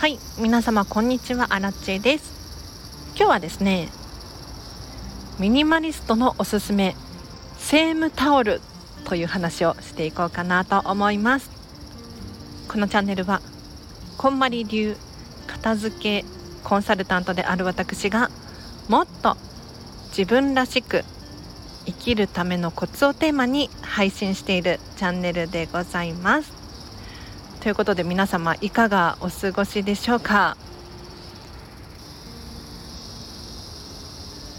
はい皆様こんにちは。アラチェです。今日はですねミニマリストのおすすめセームタオルという話をしていこうかなと思います。このチャンネルはこんまり流片付けコンサルタントである私がもっと自分らしく生きるためのコツをテーマに配信しているチャンネルでございます。ということで皆様いかがお過ごしでしょうか？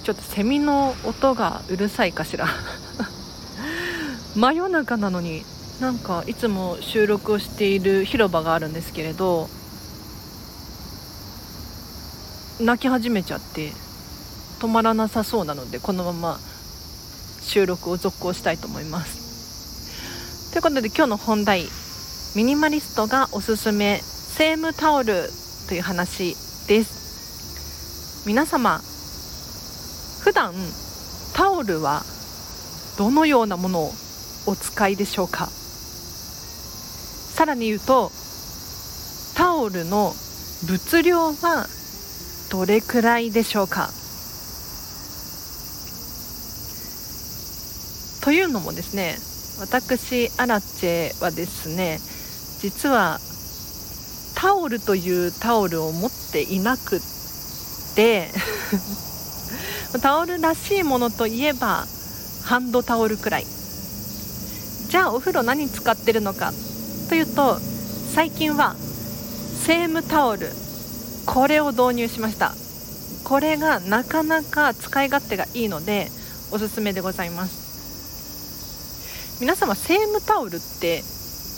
ちょっとセミの音がうるさいかしら。真夜中なのになんかいつも収録をしている広場があるんですけれど泣き始めちゃって止まらなさそうなのでこのまま収録を続行したいと思います。ということで今日の本題。ミニマリストがおすすめセームタオルという話です。皆様普段タオルはどのようなものをお使いでしょうか？さらに言うとタオルの物量はどれくらいでしょうか？というのもですね私アラチェはですね実はタオルというタオルを持っていなくってタオルらしいものといえばハンドタオルくらい。じゃあお風呂何使ってるのかというと最近はセームタオルこれを導入しました。これがなかなか使い勝手がいいのでおすすめでございます。皆様セームタオルって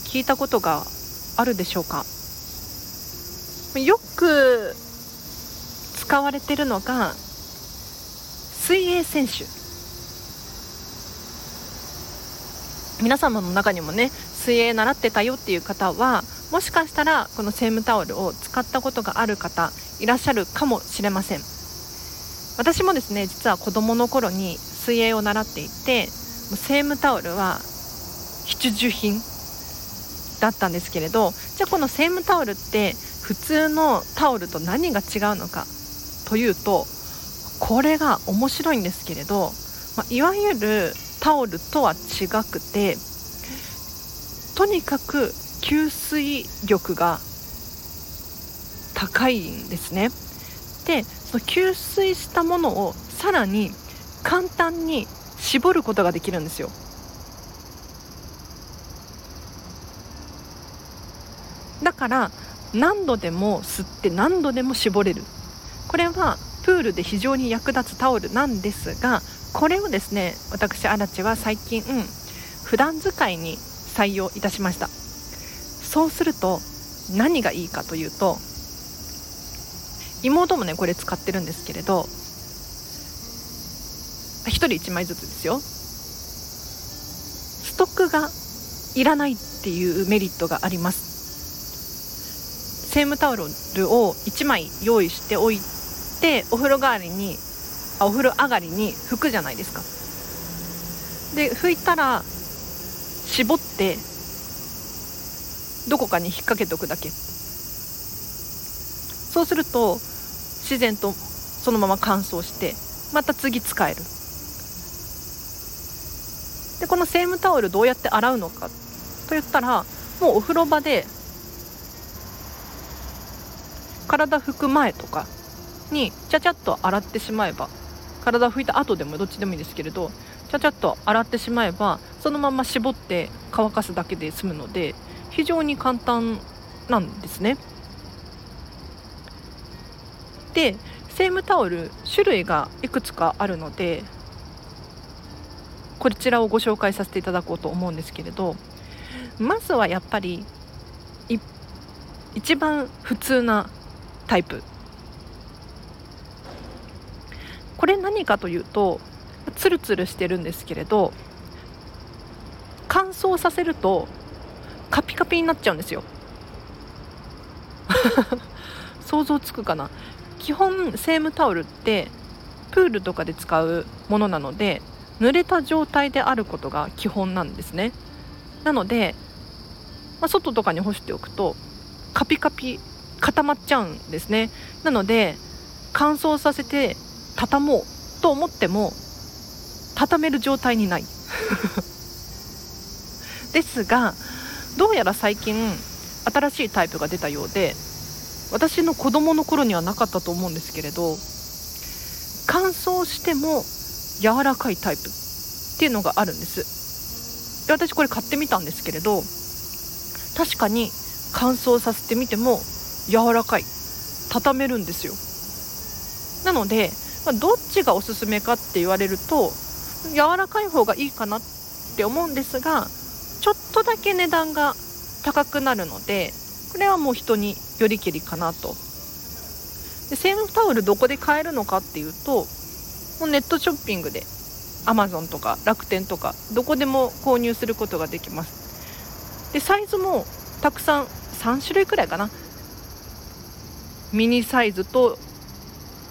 聞いたことがあるでしょうか？よく使われてるのが水泳選手。皆様の中にもね水泳習ってたよっていう方はもしかしたらこのセームタオルを使ったことがある方いらっしゃるかもしれません。私もですね実は子どもの頃に水泳を習っていてセームタオルは必需品だったんですけれどじゃあこのセームタオルって普通のタオルと何が違うのかというとこれが面白いんですけれど、まあ、いわゆるタオルとは違くてとにかく吸水力が高いんですね。でその吸水したものをさらに簡単に絞ることができるんですよ。から何度でも吸って何度でも絞れる。これはプールで非常に役立つタオルなんですがこれをですね私アラチは最近、うん、普段使いに採用いたしました。そうすると何がいいかというと妹もねこれ使ってるんですけれど1人1枚ずつですよ。ストックがいらないっていうメリットがあります。セームタオルを1枚用意しておいてお風呂代わりにあお風呂上がりに拭くじゃないですか。で拭いたら絞ってどこかに引っ掛けておくだけ。そうすると自然とそのまま乾燥してまた次使える。でこのセームタオルどうやって洗うのかといったらもうお風呂場で体拭く前とかにちゃちゃっと洗ってしまえば体拭いた後でもどっちでもいいですけれどちゃちゃっと洗ってしまえばそのまま絞って乾かすだけで済むので非常に簡単なんですね。でセームタオル種類がいくつかあるのでこちらをご紹介させていただこうと思うんですけれどまずはやっぱり一番普通なタイプ。これ何かというとツルツルしてるんですけれど乾燥させるとカピカピになっちゃうんですよ。想像つくかな？基本セームタオルってプールとかで使うものなので濡れた状態であることが基本なんですね。なので、まあ、外とかに干しておくとカピカピ固まっちゃうんですね。なので乾燥させて畳もうと思っても畳める状態にない。ですがどうやら最近新しいタイプが出たようで私の子供の頃にはなかったと思うんですけれど乾燥しても柔らかいタイプっていうのがあるんです。で私これ買ってみたんですけれど確かに乾燥させてみても柔らかい。畳めるんですよ。なので、ま、どっちがおすすめかって言われると柔らかい方がいいかなって思うんですがちょっとだけ値段が高くなるのでこれはもう人によりけりかなと。でセームタオルどこで買えるのかっていうともうネットショッピングでアマゾンとか楽天とかどこでも購入することができます。でサイズもたくさん3種類くらいかな。ミニサイズと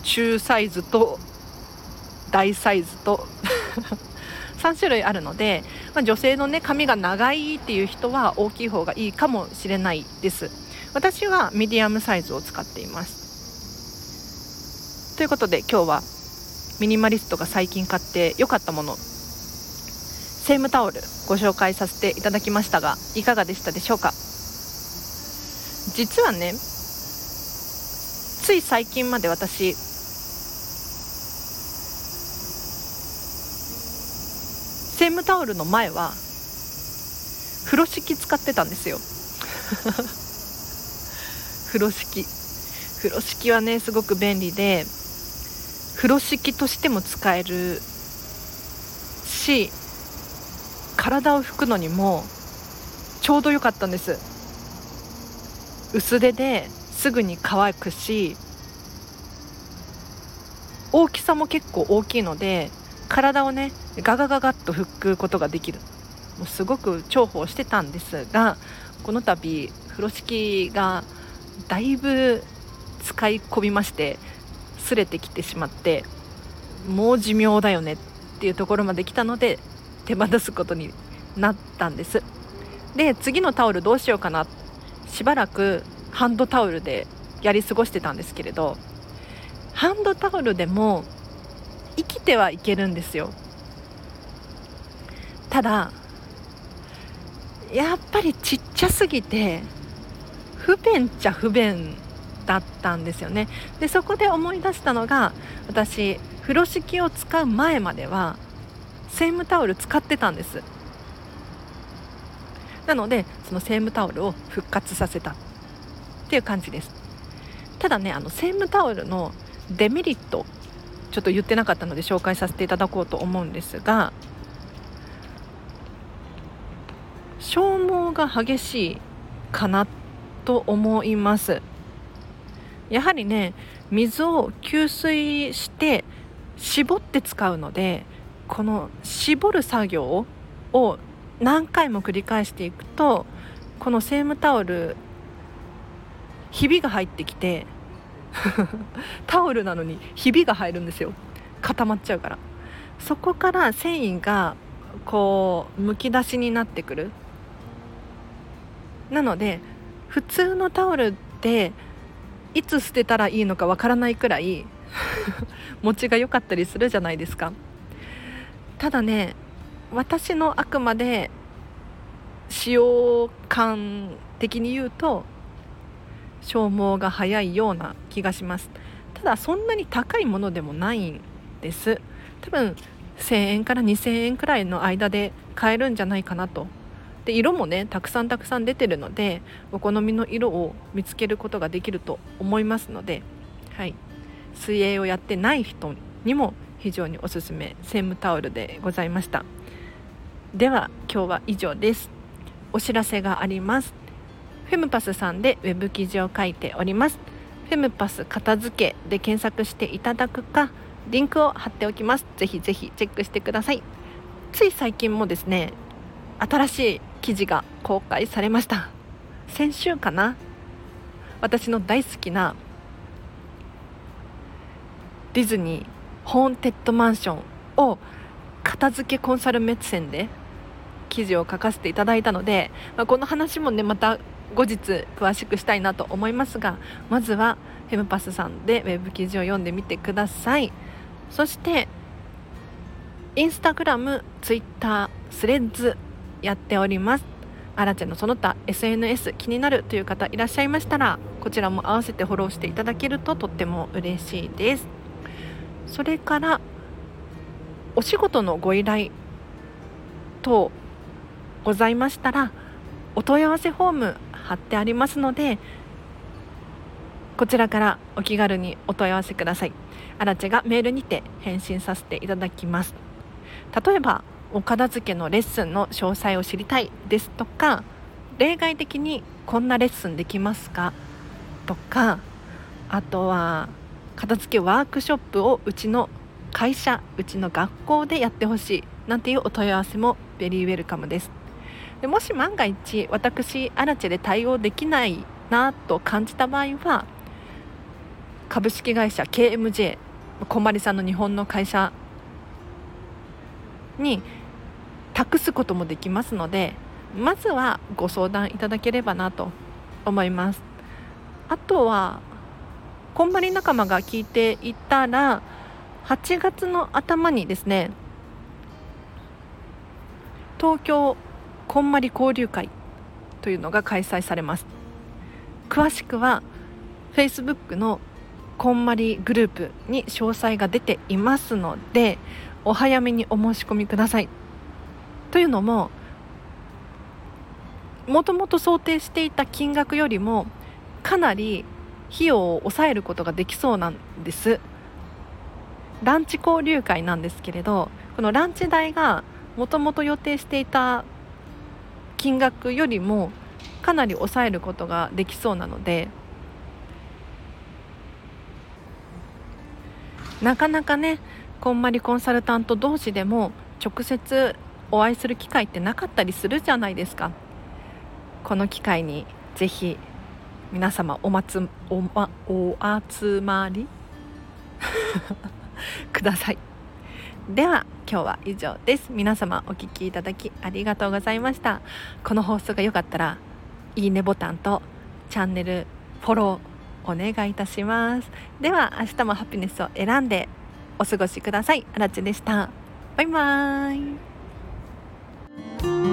中サイズと大サイズと 3種類あるので、まあ、女性のね髪が長いっていう人は大きい方がいいかもしれないです。私はミディアムサイズを使っています。ということで今日はミニマリストが最近買って良かったものセームタオルご紹介させていただきましたがいかがでしたでしょうか？実はねつい最近まで私セームタオルの前は風呂敷使ってたんですよ。風呂敷。風呂敷はねすごく便利で風呂敷としても使えるし体を拭くのにもちょうど良かったんです。薄手ですぐに乾くし大きさも結構大きいので体をねガガガガッと拭くことができる。もうすごく重宝してたんですがこの度風呂敷がだいぶ使い込みまして擦れてきてしまってもう寿命だよねっていうところまで来たので手放すことになったんです。で次のタオルどうしようかな。しばらくハンドタオルでやり過ごしてたんですけれどハンドタオルでも生きてはいけるんですよ。ただやっぱりちっちゃすぎて不便っちゃ不便だったんですよね。でそこで思い出したのが私風呂敷を使う前まではセームタオル使ってたんです。なのでそのセームタオルを復活させた。っていう感じです。ただねあのセームタオルのデメリットちょっと言ってなかったので紹介させていただこうと思うんですが消耗が激しいかなと思います。やはりね水を吸水して絞って使うのでこの絞る作業を何回も繰り返していくとこのセームタオルひびが入ってきて タオルなのにひびが入るんですよ。固まっちゃうから。そこから繊維がこうむき出しになってくる。なので普通のタオルっていつ捨てたらいいのかわからないくらい 持ちが良かったりするじゃないですか。ただね私のあくまで使用感的に言うと消耗が早いような気がします。ただそんなに高いものでもないんです。多分1000円から2000円くらいの間で買えるんじゃないかなと。で色もねたくさんたくさん出てるのでお好みの色を見つけることができると思いますので、はい、水泳をやってない人にも非常におすすめ。セームタオルでございました。では今日は以上です。お知らせがあります。フェムパスさんでウェブ記事を書いております。フェムパス片付けで検索していただくかリンクを貼っておきます。ぜひぜひチェックしてください。つい最近もですね新しい記事が公開されました。先週かな？私の大好きなディズニーホーンテッドマンションを片付けコンサル目線で記事を書かせていただいたので、まあ、この話もねまた後日詳しくしたいなと思いますがまずはフェムパスさんでウェブ記事を読んでみてください。そしてインスタグラム、ツイッター、スレッズやっております。アラチェのその他 SNS 気になるという方いらっしゃいましたらこちらも合わせてフォローしていただけるととっても嬉しいです。それからお仕事のご依頼等ございましたらお問い合わせフォーム貼ってありますのでこちらからお気軽にお問い合わせください。アラチェがメールにて返信させていただきます。例えばお片付けのレッスンの詳細を知りたいですとか例外的にこんなレッスンできますか？とかあとは片付けワークショップをうちの会社うちの学校でやってほしいなんていうお問い合わせもベリーウェルカムです。でもし万が一私アラチェで対応できないなと感じた場合は株式会社 KMJ こんまりさんの日本の会社に託すこともできますのでまずはご相談いただければなと思います。あとはこんまり仲間が聞いていたら8月の頭にですね東京こんまり交流会というのが開催されます。詳しくは Facebook のこんまりグループに詳細が出ていますのでお早めにお申し込みください。というのももともと想定していた金額よりもかなり費用を抑えることができそうなんです。ランチ交流会なんですけれどこのランチ代がもともと予定していた金額よりもかなり抑えることができそうなのでなかなかねこんまりコンサルタント同士でも直接お会いする機会ってなかったりするじゃないですか。この機会にぜひ皆様おまつお,、ま、お集まり？ください。では今日は以上です皆様お聴きいただきありがとうございましたこの放送が良かったらいいねボタンとチャンネルフォローお願いいたしますでは明日もハピネスを選んでお過ごしください。あらちでした。バイバーイ。